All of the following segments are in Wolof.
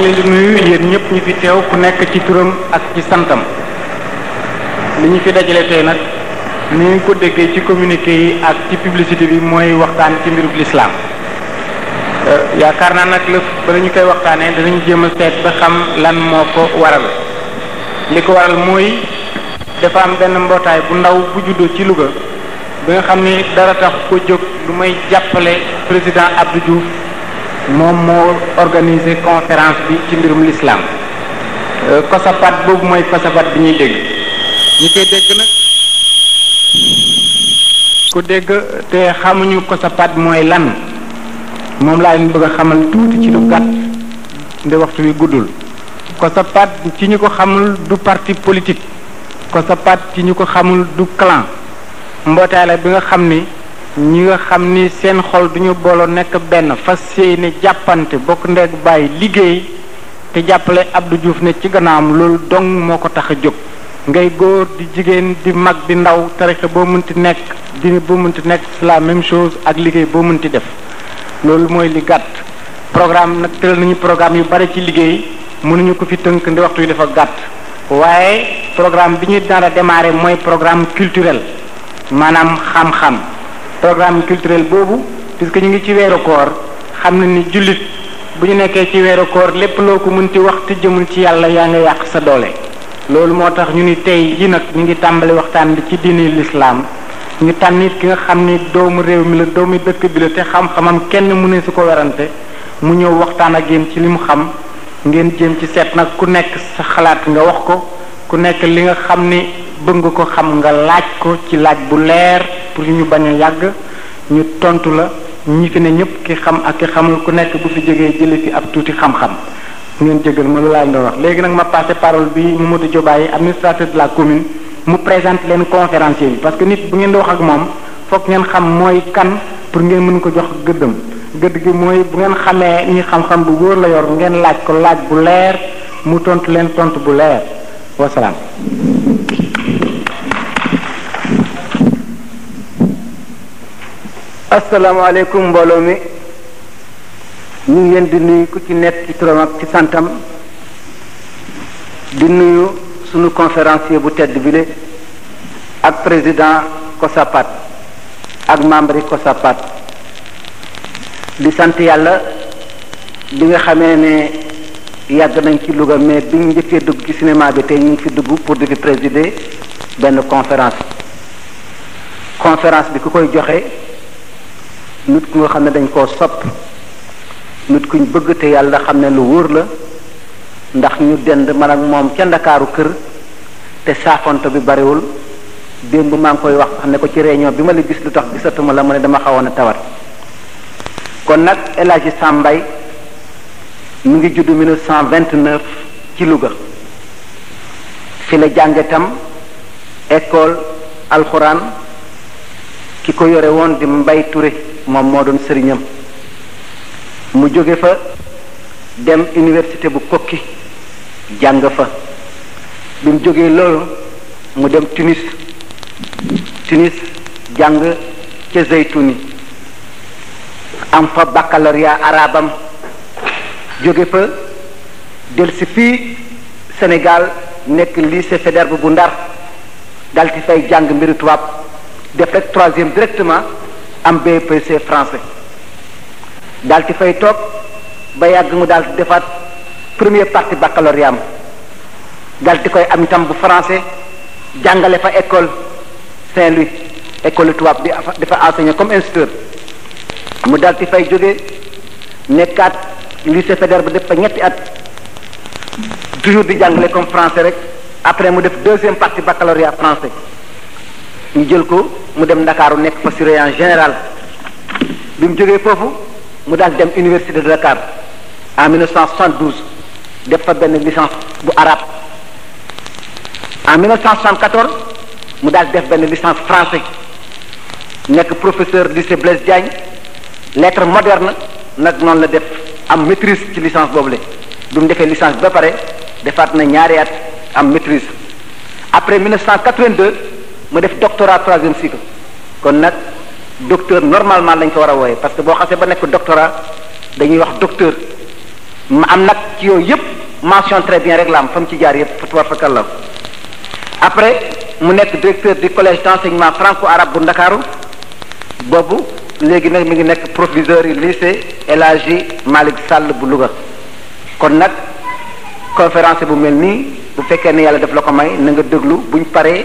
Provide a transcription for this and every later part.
ngi leen di nuyu yéen ñëpp ñi fi teew ku nekk ci turam ak ci santam li ñu fi dajale tey nag ni ñu ko déggee ci communiqué yi ak ci publicité bi mooy waxtaan ci mbirub lislaam yaakaar naa nag lëf bala ñu koy waxtaanee danañu jéem a seet ba xam lan moo ko waral li ko waral mooy dafa am benn mbootaay bu ndaw bu juddoo ci Louga bi nga xam ni dara tax ko jóg lu may jàppale président Abdou Diouf moom moo organisé conférence bi ci mbirum l'islam kosapat boobu mooy kosapat bi ñuy dégg ñi koy dégg nag ku dégg te xamuñu kosapat mooy lan moom laa leen bëgg a xamal tuuti ci lu gàtt nde waxtu wi guddul kosapat ci ñu ko xamul du parti politique kosapat ci ñu ko xamul du clan mbootaay la bi nga xam ni ñi nga xam ni seen xol duñu booloo nekk benn fas yéene jàppante bokk ndeeg bàyyi liggéey te jàppale Abdou Diouf ne ci gannaawam loolu dong moo ko tax a jóg ngay góor di jigéen di mag di ndaw tarixa boo mënti nekk dina boo mënti nekk c'est la même chose ak liggéey boo mënti def loolu mooy li gàtt programme nag tëral nañu programme yu bari ci liggéey mënuñu ko fi tënk ndi waxtu yi dafa gàtt waaye programme bi ñu nar a démarrer mooy programme culturel maanaam xam-xam programme culturel boobu puisque ñu ngi ci weeru koor xam na ni jullit bu ñu nekkee ci weeru koor lépp loo ko mënti wax te jëmul ci yàlla yaa nga yàq sa doole loolu moo tax ñu ni tey yi nag ñu ngi tàmbali waxtaan bi ci diini lislaam ñu tànn it ki nga xam ni doomu réew mi la doomu dëkk bi la te xam-xamam kenn mu ne su ko werante mu ñëw waxtaan ak yéen ci li mu xam ngeen jéem ci seet nag ku nekk sa xalaat nga wax ko ku nekk li nga xam ni bëgg nga ko xam nga laaj ko ci laaj bu leer pour ñu bañ a yàgg ñu tontu la ñi fi ne ñëpp ki xam ak ki xamul ku nekk bu fi jógee jële fi ab tuuti xam-xam ngeen jégal ma lu laaj nga wax léegi nag ma passé parole bi Mamadou Diobaye administrateur de la commune mu présente leen conférencier bi parce que nit bu ngeen di wax ak moom foog ngeen xam mooy kan pour ngeen mën ko jox gëddam gëdd gi mooy bu ngeen xamee ni xam-xam bu wóor la yor ngeen laaj ko laaj bu leer mu tontu leen tontu bu leer wasalaam asalaamaaleykum mbooloo mi ñu ngi leen di nuyu ku ci nekk ci turam ak ci santam di nuyu sunu conférencier bu tedd bi le ak président COSAPAT ak membre yi COSAPAT di sant yàlla bi nga xamee ne yàgg nañ ci Louga mais bi ñu njëkkee dugg ci cinéma bi tey ñu ngi fi dugg pour di fi présider benn conférence conférence bi ku koy joxe nit ku nga xam ne dañ koo sopp nit kuñ bëgg te yàlla xam ne lu wóor la ndax ñu dend man ak moom ca ndakaaru kër te saafonto bi bariwul démb maa ngi koy wax sax ne ko ci réunion bi ma la gis lu tax gisatuma la mu ne dama xawoon a tawat kon nag El Hadji Sambay mu ngi juddu 1929 ci Louga fi la jànge tam école alxuraan ki ko yore woon di Mbay Touré moom moo doon sëriñam mu jóge fa dem université bu kokki jàng fa bi mu jógee loolu mu dem Tunis Tunis jàng ca Zeytuni am fa baccalauréat arabam jóge fa del si fii Sénégal nekk lycée Faidherbe bu Ndar dal ci fay jàng mbiru tubaab def rek troisième directement am BPC français dal ci fay toog ba yàgg mu daal defaat premier partie baccalauréat am dal di koy am itam bu français jàngale fa école Saint-Louis école tubaab di fa di fa enseigner comme instructeur mu dal di fay jóge nekkaat lycée fédéral bu def fa ñetti at toujours di jàngale comme français rek après mu def deuxième partie baccalauréat français ñu jël ko mu dem Ndakaaru nekk fa surveillant général bi mu jógee foofu mu daal dem université de Dakar en 1972 def fa benn licence bu arabe en 1974 mu daal def benn licence français nekk professeur lycée Blaise Diagne lettre moderne nag noonu la def am maîtrise ci licence boobu la bi mu defee licence ba pare defaat na ñaari at am maîtrise après 1982 mu def doctorat troisième cycle kon nag docteur normalement lañ ko war a wooye parce que boo xasee ba nekk doctorat dañuy wax docteur mu am nag ci yooyu yëpp mention très bien rek la am fa mu ci jaar yëpp tubaab fa kàllaw après mu nekk directeur du collège d'enseignement franco-arabe bu Ndakaaru boobu léegi nag mi ngi nekk proviseur yu lycée El Hadji Malick Sall bu Louga kon nag conférence bu mel nii bu fekkee ne yàlla daf la ko may na nga déglu buñ paree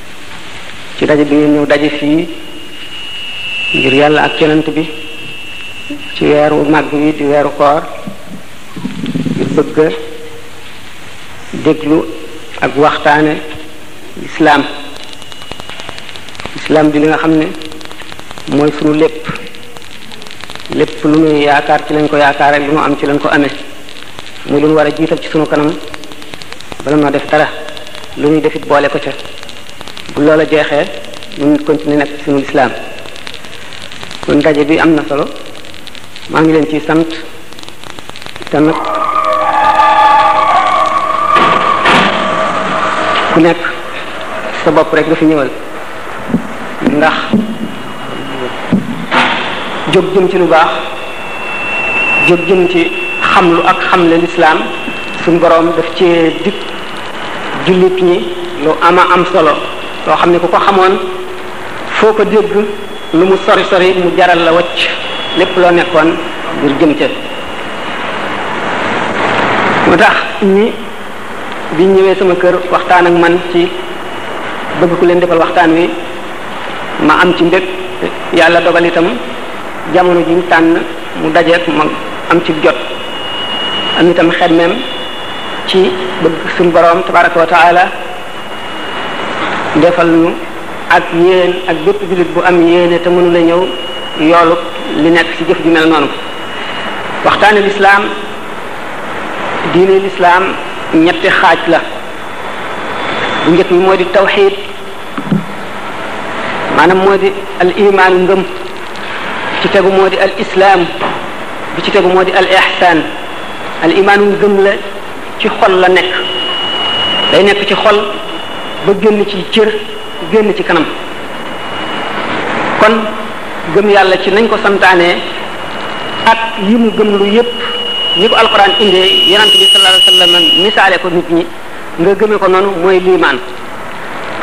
ci daje bi ngeen ñëw daje fii ngir yàlla ak yonent bi ci weeru màgg wi di weeru koor ngir bëgg a déglu ak waxtaane islaam islaam bi li nga xam ne mooy sunu lépp lépp lu muy yaakaar ci lañ ko yaakaar ak lu mu am ci lañ ko amee muy lu mu war a jiital ci sunu kanam bala noo def dara lu ñuy defit boole ko ca bu loola jeexee ñu continuer nag suñu lislaam kon daje bi am na solo maa ngi leen ci sant te nag ku nekk sa bopp rek nga fi ñëwal ndax jóg jëm ci lu baax jóg jëm ci xamlu ak xamle lislaam suñ boroom daf ci dikk jullit ñi lu ama am solo loo xam ne ku ko xamoon foo ko dégg lu mu sori sori mu jaral la wacc lépp loo nekkoon ngir jëm ca moo tax ñi bi ñëwee sama kër waxtaan ak man ci bëgg ku leen defal waxtaan wi ma am ci mbég yàlla dogal itam jamono ji ñu tànn mu dajeek ma am ci jot am itam xemmeem ci bëgg suñu borom tabaraka wa taala defal nu ak yéen ak bépp jullit bu am yéene te mënu la ñëw yoolu li nekk ci jëf ju mel noonu waxtaane lislaam diine lislaam ñetti xaaj la bu njëkk bi moo di tawxid maanaam moo di al imaan ngëm ci tegu moo di al islaam bi ci tegu moo di al ihsaan al imaanu ngëm la ci xol la nekk day nekk ci xol ba génn ci cër génn ci kanam kon gëm yàlla ci nañ ko santaane ak yi mu gëm lu yépp ni ko alquran indee yonent bi sallallahu alayhi wasallam misaale ko nit ñi nga gëmee ko noonu mooy liimaan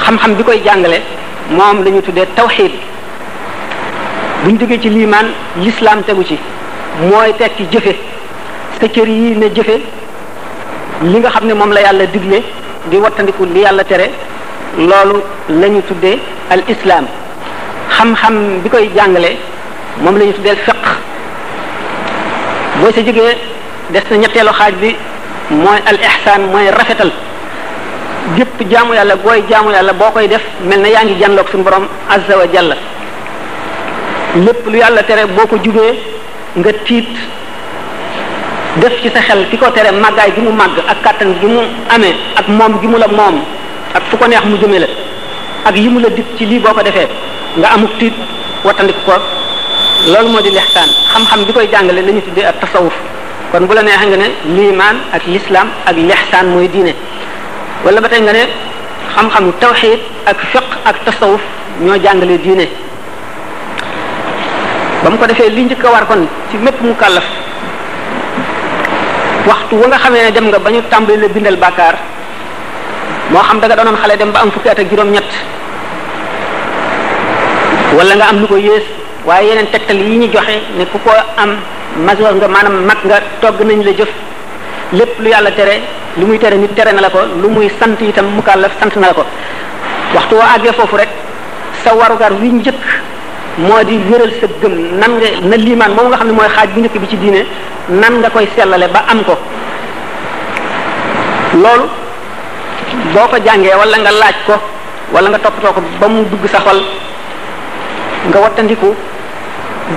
xam-xam bi koy jàngale moom la ñu tuddee tawxiid bu ñu jógee ci liimaan lislaam tegu ci mooy tekki jëfe sa cër yi ne jëfe li nga xam ne moom la yàlla digle di wattandiku li yàlla tere loolu la ñu tuddee al islaam xam-xam bi koy jàngale moom la ñu tuddee fiq boo sa jógee des na ñetteelu xaaj bi mooy al ihsaan mooy rafetal gépp jaamu yàlla booy jaamu yàlla boo koy def mel na yaa ngi jànloog suñu borom azza wa jalla lépp lu yàlla tere boo ko jubee nga tiit def ci sa xel ki ko tere màggaay gi mu màgg ak kàttan gi mu amee ak moom gi mu la moom ak fu ko neex mu jëme la ak yi mu la dig ci lii boo ko defee nga amuk tiit wattandiku ko loolu moo di lixsaan xam-xam bi koy jàngale la ñu tuddee ak tasawuf kon bu la neexee nga ne liimaan ak lislaam ak lixsaan mooy diine wala ba tey nga ne xam-xamu tawxiid ak fiq ak tasawuf ñoo jàngale diine ba mu ko defee li njëkk a war kon ci mépp mu kàllaf waxtu wa nga xamee ne dem nga ba ñu tàmbali la bindal bàkkaar moo xam da nga doonoon xale dem ba am fukki at ak juróom-ñett wala nga am lu ko yées waaye yeneen tegtal yi ñu joxe ne ku ko am majeur nga maanaam mag nga togg nañ la jëf lépp lu yàlla tere lu muy tere nit tere na la ko lu muy sant itam mu kàllaf sant na la ko waxtu woo àggee foofu rek sa warugar wi njëkk moo di wéral sa gëm nan nga na liimaan moom nga xam ne mooy xaaj bu njëkk bi ci diine nan nga koy sellale ba am ko loolu boo ko jàngee wala nga laaj ko wala nga toppatoo ko ba mu dugg sa xol nga wattandiku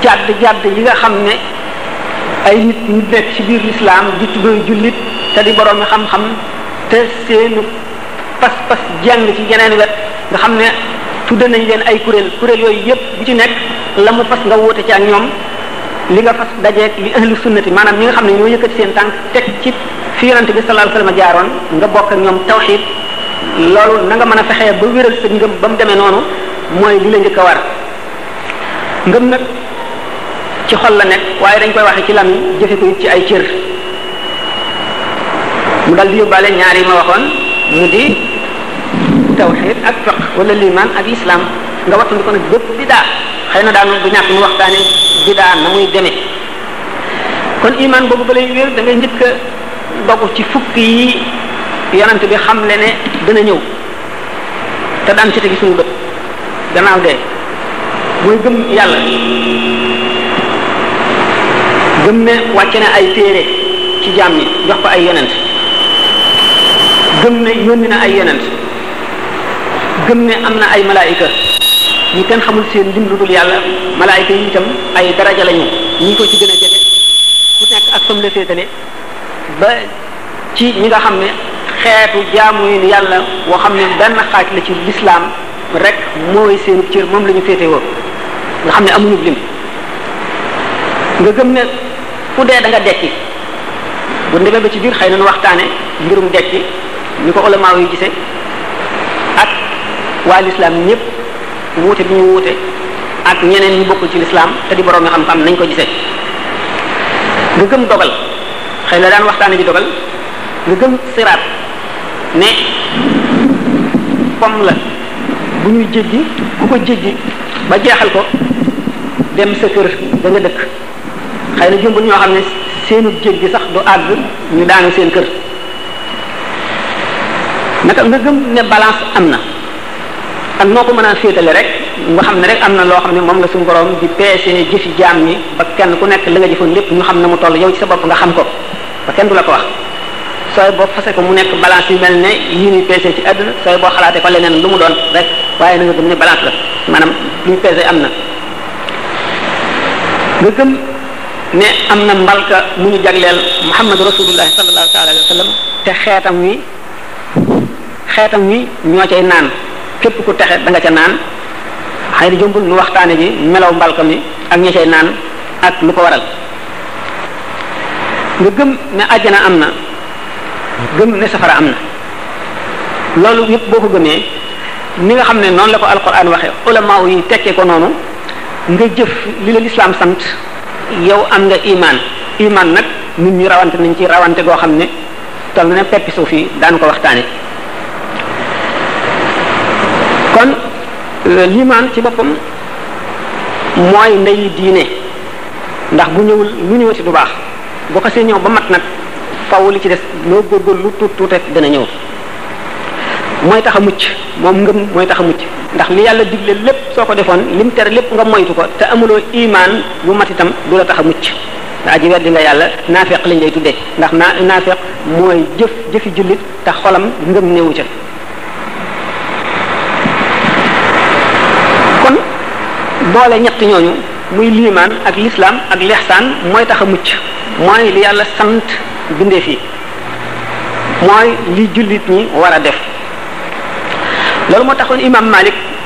jàdd jàdd yi nga xam ne ay nit ñu nekk ci biir lislaam di tuddooy jullit te di boroomi xam-xam te seenu pas-pas jàng ci geneen wet nga xam ne tudde nañ leen ay kuréel kuréel yooyu yépp bu ci nekk la mu fas nga woote ci ak ñoom li nga fas dajeeg li ahlu sunnati maanaam ñi nga xam ne ñoo yëkkati seen tànk teg ci fi yonante bi sallallahu alayhi wasallam jaaroon nga bokk ak ñoom tawxiid loolu na nga mën a fexee ba wéral sa ngëm ba mu demee noonu mooy li la njëkk a war ngëm nag ci xol la nekk waaye dañ koy waxe ci làmmiñ jëfe ko it ci ay cër mu dal di yóbbaale ñaar yi ma waxoon mu di tawxid ak fiq wala liman ak islam nga wattandi ko nag bépp bidaa xëy na daanu bu ñàkk mu waxtaane bidaa na muy demee kon iman boobu ba lay wér da ngay njëkk a dogu ci fukk yi yonent bi xam le ne dana ñëw te daan ci tegi suñu bët gannaaw dee mooy gëm yàlla gëm ne wàcce na ay téere ci jaam ñi jox ko ay yonent gëm ne yónni na ay yonent gëm ne am na ay malaayika ñu kenn xamul seen lim lu dul yàlla malaayika yi itam ay daraja lañu ñi ko ci gën a jege ku nekk ak fam la féetale ba ci ñi nga xam ne xeetu jaamu yi yàlla boo xam ne benn xaaj la ci lislaam rek mooy seen cër moom la ñu féete woo nga xam ne amuñu lim nga gëm ne ku dee da nga dekki bu demee ba ci biir xëy na nu waxtaane mbirum dekki ñu ko ulamaaw yi gisee ak waa lislaam ñëpp wuute bi ñu wuute ak ñeneen ñu bokkul ci lislaam te di borom mi xam-xam nañ ko gisee nga gëm dogal xëy na daan waxtaane bi dogal nga gëm siraat ne pom la bu ñuy jéggi ku ko jéggi ba jeexal ko dem sa kër da nga dëkk xëy na jëmbul ñoo xam ne seenu jéggi sax du àgg ñu daanu seen kër naka nga gëm ne balance am na ak noo ko mën a féetale rek nga xam ne rek am na loo xam ne moom la suñu borom di peese jëfi jaam ñi ba kenn ku nekk la nga jëfoon lépp ñu xam na mu toll yow ci sa bopp nga xam ko ba kenn du la ko wax sooy boo fase ko mu nekk balance yu mel ne yi ñuy peese ci àdduna sooy boo xalaatee ko leneen lu mu doon rek waaye na nga gëm ne balance la maanaam lu ñu peese am na nga gëm ne am na mbalka mu ñu jagleel muhammad rasulullah sallallahu alayhi wa sallam te xeetam wi xeetam wi ñoo cay naan képp ku texe da nga ca naan xëy na jombul nu waxtaane ji melaw mbalka mi ak ña cay naan ak lu ko waral nga gëm ne àjjana am na gëm ne safara am na loolu yëpp boo ko gëmee ni nga xam ne noonu la ko alquran waxe ulama yi tekkee ko noonu nga jëf li la lislaam sant yow am nga iman iman nag nit ñi rawante nañ ci rawante goo xam ne toll na peppi suuf yi daanu ko waxtaane kon euh, liimaan ci boppam mooy ndeyi diine ndax bu ñëwul lu ñëwati du baax bu xasee ñëw ba mat nag faw li ci des loo góorgóorlu lu tuut tuut rek dana ñëw mooy tax a mucc moom ngëm mooy tax a mucc ndax li yàlla digle lépp soo ko defoon lim tere lépp nga moytu ko te amuloo imaan bu mat itam du la tax a mucc waa ji weddi nga yàlla naafeq lañ lay tuddee ndax naa naafeq mooy jëf jëfi jullit te xolam ngëm néewu ca kon boole ñett ñooñu muy liimaan ak lislaam ak lixsaan mooy tax a mucc mooy li yàlla sant bindeef yi mooy li jullit ñi war a def loolu moo taxoon imam Malik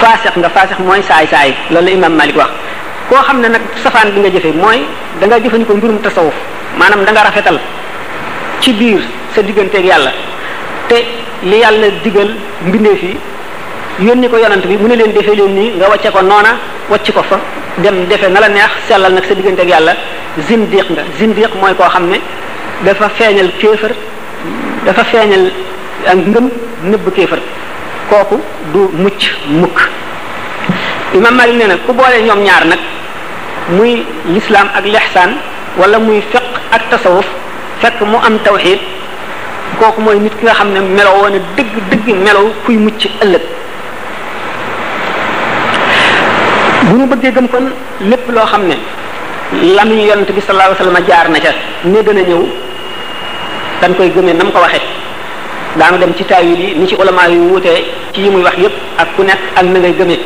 faasex nga faasex mooy saay saay loolu la imam malik wax koo xam ne nag safaan bi nga jëfe mooy da nga jëfandikoo mbirum tasawuf maanaam da nga rafetal ci biir sa digganteeg yàlla te li yàlla digal mbindeef yi yónni ko yonant bi mu ne leen defee leen nii nga wàcce ko noona wàcc ko fa dem defe na la neex sellal nag sa digganteeg yàlla zindiq nga zindiq mooy koo xam ne dafa feeñal kéefër dafa feeñal ak ngëm nëbb kéefër kooku du mucc mukk imam Malik nee na ku boole ñoom ñaar nag muy lislaam ak lixsaan wala muy fiq ak tasawuf fekk mu am tawxid kooku mooy nit ki nga xam ne melo woon a dëgg dëgg melow kuy mucc ëllëg bu ñu bëggee gëm kon lépp loo xam ne lamiñu yonent bi sallallahu alayhi wasallam jaar na ca ne dana ñëw dañ koy gëmee nam ko waxee daanu dem ci taawil yi ni ci ulama yu wuutee ci yi muy wax yépp ak ku nekk ak na ngay gëmee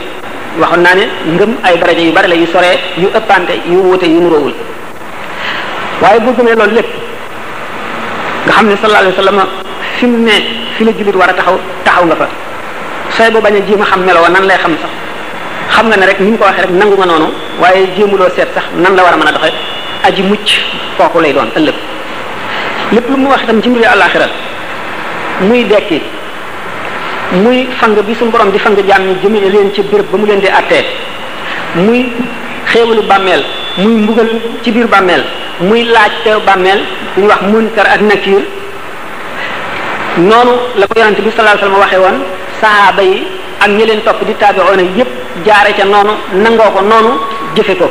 waxoon naa ne ngëm ay daraja yu bari la yu soree yu ëppante yu wuute yu nuróowul waaye boo gëmee loolu lépp nga xam ne sallallahu alayhi wa sallam fi mu ne fi la jullit war a taxaw taxaw nga fa sooy boo bañ a jéem a xam meloo nan lay xam sax xam nga ne rek ni mu ko waxee rek nangu nga noonu waaye jéemuloo seet sax nan la war a mën a doxe aji mucc kooku lay doon ëllëg lépp lu mu wax itam ci mbiri àllaaxira muy dekki muy fang bi suñu borom di fang jaam ñi jëmale leen ci béréb ba mu leen di attee muy xéewalu bàmmeel muy mbugal ci biir bàmmeel muy laaj te bàmmeel ñu wax munkar ak nakiir noonu la ko yonante bi sallallahu alayhi wasallam waxee woon sahaaba yi ak ñi leen topp di taabi'oona yépp jaare ca noonu nangoo ko noonu jëfe ko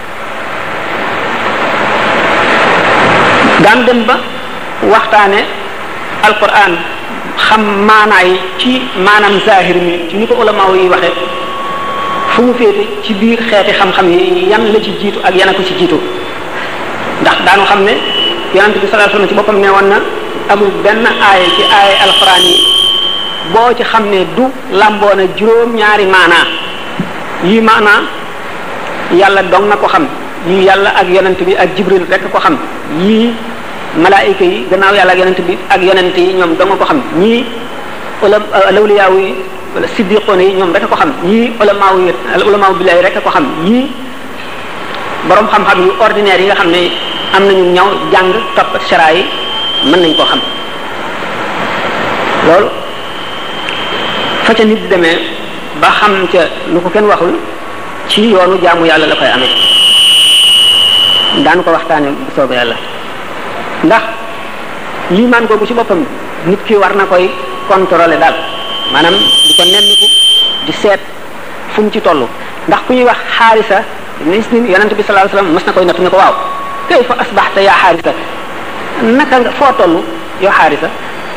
daan dem ba waxtaane alquran xam maanaay ci maanaam zahir mi ci ni ko ulama yi waxe fu mu féete ci biir xeeti xam-xam yi yan la ci jiitu ak yan a ko ci jiitu ndax daanu xam ne yonent bi sallallahu alayhi wasallam ci boppam ne woon na amul benn aaya ci aaya alquran yi boo ci xam ne du làmboona juróom-ñaari maanaa yi maanaa yàlla dong na ko xam yii yàlla ak yonent bi ak jibril rek ko xam yii malaayika yi gannaaw yàlla ak yonent bi ak yonent yi ñoom dong ko xam ñii wala lawliyaaw yi wala siddiqoon yi ñoom rek ko xam ñii ulamaaw yi ulamaaw billaay rek ko xam ñii borom xam-xam yu ordinaire yi nga xam ne am nañu ñaw jàng topp sera yi mën nañ koo xam loolu fa ca nit demee ba xam ca lu ko kenn waxul ci yoonu jaamu yàlla la koy amee daan ko waxtaane bu soobee yàlla ndax liimaan googu ci boppam nit ki war na koy contrôler daal maanaam di ko nemmiku di seet fu mu ci toll ndax ku ñuy wax xaarisa ministre yonent bi sallallahu alayhi wasallam mës na koy natt ne ko waaw kayfa asbaxta yaa xaarisa naka nga foo toll yoo xaarisa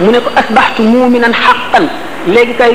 mu ne ko asbaxtu muminan xaqan léegi kay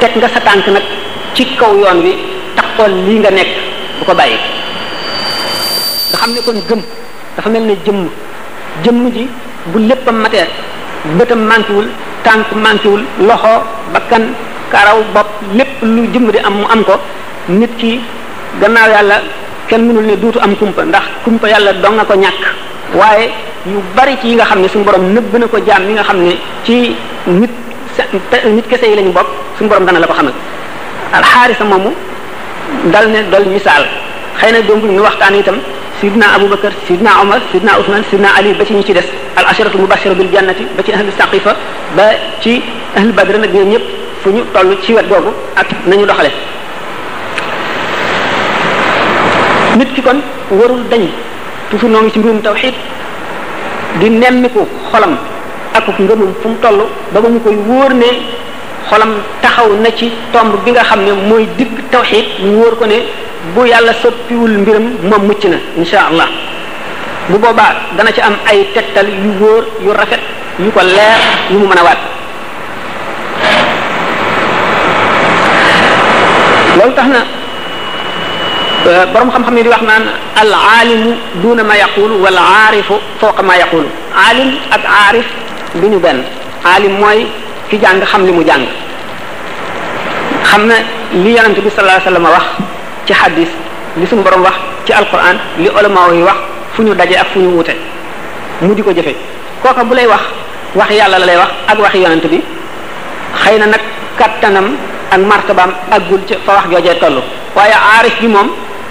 teg nga sa tànk nag ci kaw yoon wi taxoon lii nga nekk bu ko bàyyi nga xam ne kon gëm dafa mel ne jëmm jëmm ji bu léppam matee bëtam manquéwul tànk manquéwul loxo bakkan karaw bopp lépp lu jëmm di am mu am ko nit ki gannaaw yàlla kenn mënul ne duutu am kumpa ndax kumpa yàlla dong nga ko ñàkk waaye yu bari ci yi nga xam ne suñu borom nëbb na ko jaam yi nga xam ne ci nit nit kese yi lañu bokk suñu borom dana la ko xamal alxaarisa moomu dal ne dol misaal xëy na dombul ñu waxtaan itam sidna abubakar sidna omar sidna ousmane sidna ali ba ci ñi ci des al asharatu mubashara bil jannati ba ci ahlu saqifa ba ci ahlu badr nag ñoom ñëpp fu ñu toll ci wet googu ak nañu doxale nit ki kon warul dañ toujours noo ngi ci mbirum tawxid di nemmiku xolam akuk ngëmam fu mu toll ba ba mu koy wóor ne xolam taxaw na ci tomb bi nga xam ne mooy digg tawxid mu wóor ko ne bu yàlla soppiwul mbiram moom mucc na insha allah bu boobaa dana ci am ay tegtal yu wóor yu rafet yu ko leer yu mu mën a waat loolu tax na borom xam-xam yi di wax naan al aalimu duuna ma yaqulu wal aarifu fawqa ma yaqulu aalim ak aarif du ñu benn aalim mooy ki jàng xam li mu jàng xam na li yonent bi sallallahu alayhi wasallam wax ci xadis li suñu borom wax ci alquran li ulama yi wax fu ñu daje ak fu ñu wuute mu di ko jëfe kooka bu lay wax wax yàlla la lay wax ak waxi yonent bi xëy na nag kattanam ak martabaam aggul ca fa wax joojee toll waaye aarif bi moom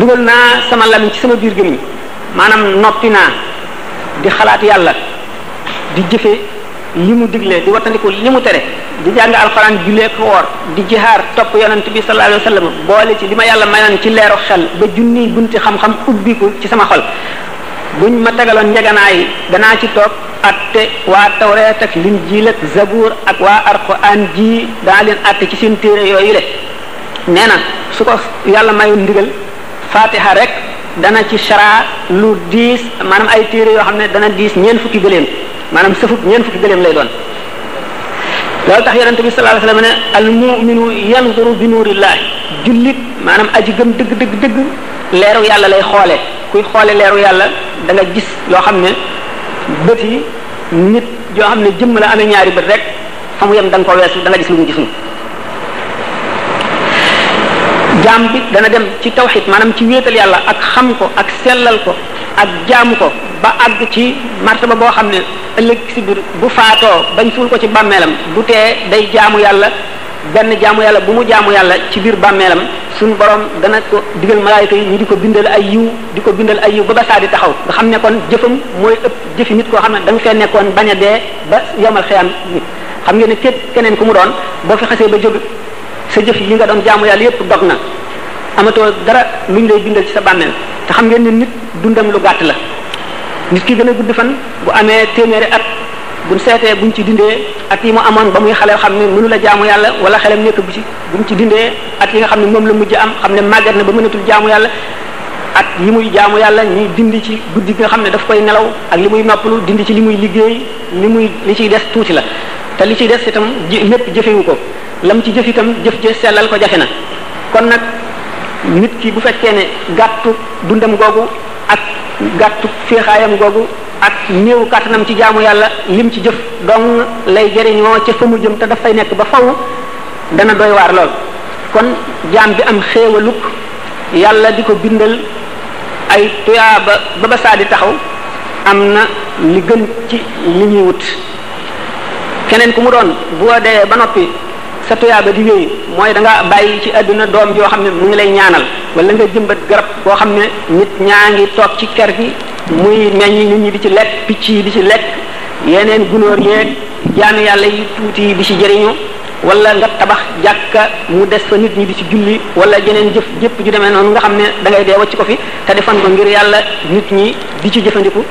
dugal naa sama lamiñ ci sama biir gémmiñ maanaam noppi naa di xalaat yàlla di jëfe li mu digle di wattandiku li mu tere di jàng alxuraan jullee ko woor di jihaar topp yonent bi sallallahu alayhi wa sallam boole ci li ma yàlla mayoon ci leeru xel ba junniy bunti xam-xam ubbiku ci sama xol buñ ma tegaloon njeganaay danaa ci toog atte waa tawreet ak linjiil ak zabuur ak waa alxuraan ji danaa leen atte ci seen téere yooyu le nee na su ko yàlla mayu ndigal fatiha rek dana ci shara lu diis maanaam ay téere yoo xam ne dana diis ñeent fukki gëléem maanaam sëfub ñeent fukki gëléem lay doon loolu tax yonente bi sallallahu alayhi wasallam ne al mu'minu yanzuru bi nuurillahi jullit maanaam aji gëm dëgg dëgg dëgg leeru yàlla lay xoole kuy xoole leeru yàlla da nga gis loo xam ne bët yi nit yoo xam ne jëmm la amee ñaari bët rek fa mu yem da nga ko weesu da nga gis lu mu gisul jaam bi dana dem ci tawxid maanaam ci wéetal yàlla ak xam ko ak sellal ko ak jaamu ko ba àgg ci martaba boo xam ne ëllëg si biir bu faatoo bañ suul ko ci bàmmeelam bu tee day jaamu yàlla benn jaamu yàlla bu mu jaamu yàlla ci biir bàmmeelam suñu borom dana ko digal malaayika yi ñu di ko bindal ay yiw di ko bindal ay yiw ba ba saa di taxaw nga xam ne kon jëfam mooy ëpp jëfi nit koo xam ne da nga fee nekkoon bañ a dee ba yomal xiyam nit xam ngeen ne képp keneen ku mu doon boo fi xasee ba jóg sa jëf yi nga doon jaamu yàlla yépp dog na amatoo dara luñ lay bindal ci sa bàmmeel te xam ngeen ne nit dundam lu gàtt la nit ki gën a gudd fan bu amee téeméeri at buñ seetee buñ ci dindee at yi mu amoon ba muy xale xam ne mënu la jaamu yàlla wala xelam nekk bu ci buñ ci dindee at yi nga xam ne moom la mujj am xam ne màggat na ba mënatul jaamu yàlla ak yi muy jaamu yàlla ñuy dindi ci guddi gi nga xam ne daf koy nelaw ak li muy noppalu dindi ci li muy liggéey li muy li ciy des tuuti la te li ciy des itam lépp jëfewu ko lam ci jëf itam jëf jë sellal ko jafe na kon nag nit ki bu fekkee ne gàttu dundam googu ak gàttu féexaayam googu ak néew kàttanam ci jaamu yàlla lim ci jëf dong lay jëriñoo ca fa mu jëm te daf fay nekk ba faw dana doy waar lool kon jaam bi am xéewaluk yàlla di ko bindal ay tuyaaba ba ba saa di taxaw am na li gën ci li ñuy wut keneen ku mu doon boo dee ba noppi sa tuyaaba di wéy mooy da nga bàyyi ci àdduna doom joo xam ne mu ngi lay ñaanal wala nga jëmbat garab boo xam ne nit ñaa ngi toog ci ker gi muy meññ nit ñi di ci lekk picc yi di ci lekk yeneen gunóor yeeg jaami yàlla yi tuuti yi di ci jëriñu wala nga tabax jàkka mu des fa nit ñi di ci julli wala jeneen jëf jëpp ju demee noonu nga xam ne da ngay dee wacc ko fi te defan ko ngir yàlla nit ñi di ci jëfandiku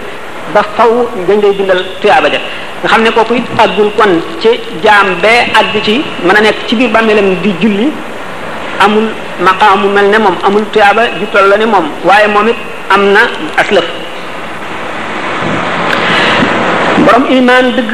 ba faw dañ lay bindal tuyaaba ja nga xam ne kooku it àggul kon ci jaam bee àgg ci mën a nekk ci biir bàmmeelam di julli amul maqaamu mel ne moom amul tuyaaba ju toll la ne moom waaye moom it am na aslëf borom imaan dëgg